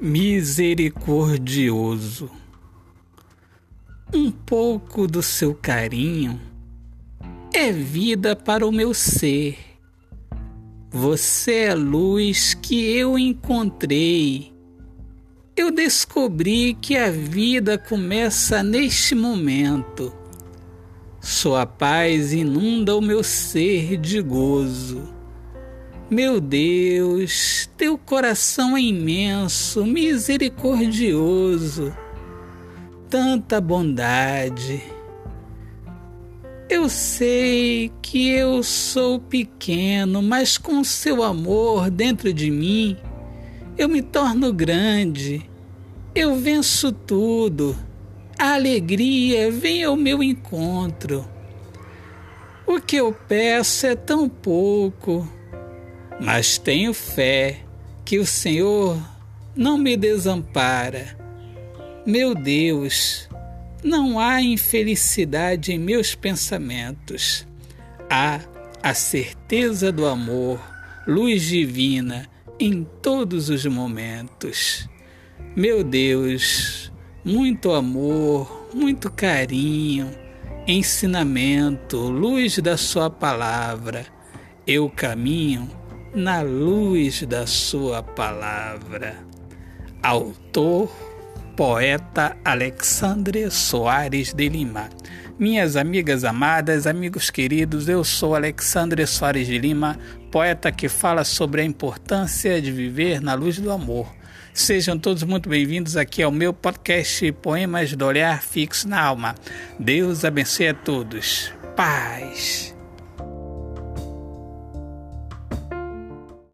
misericordioso. Um pouco do seu carinho é vida para o meu ser. Você é luz que eu encontrei. Eu descobri que a vida começa neste momento. Sua paz inunda o meu ser de gozo. Meu Deus, teu coração é imenso, misericordioso, tanta bondade. Eu sei que eu sou pequeno, mas com seu amor dentro de mim, eu me torno grande. Eu venço tudo. A alegria vem ao meu encontro. O que eu peço é tão pouco mas tenho fé que o Senhor não me desampara. Meu Deus, não há infelicidade em meus pensamentos. Há a certeza do amor, luz divina em todos os momentos. Meu Deus, muito amor, muito carinho, ensinamento, luz da Sua palavra. Eu caminho na luz da Sua palavra. Autor, poeta Alexandre Soares de Lima. Minhas amigas amadas, amigos queridos, eu sou Alexandre Soares de Lima, poeta que fala sobre a importância de viver na luz do amor. Sejam todos muito bem-vindos aqui ao meu podcast Poemas do Olhar Fixo na Alma. Deus abençoe a todos. Paz.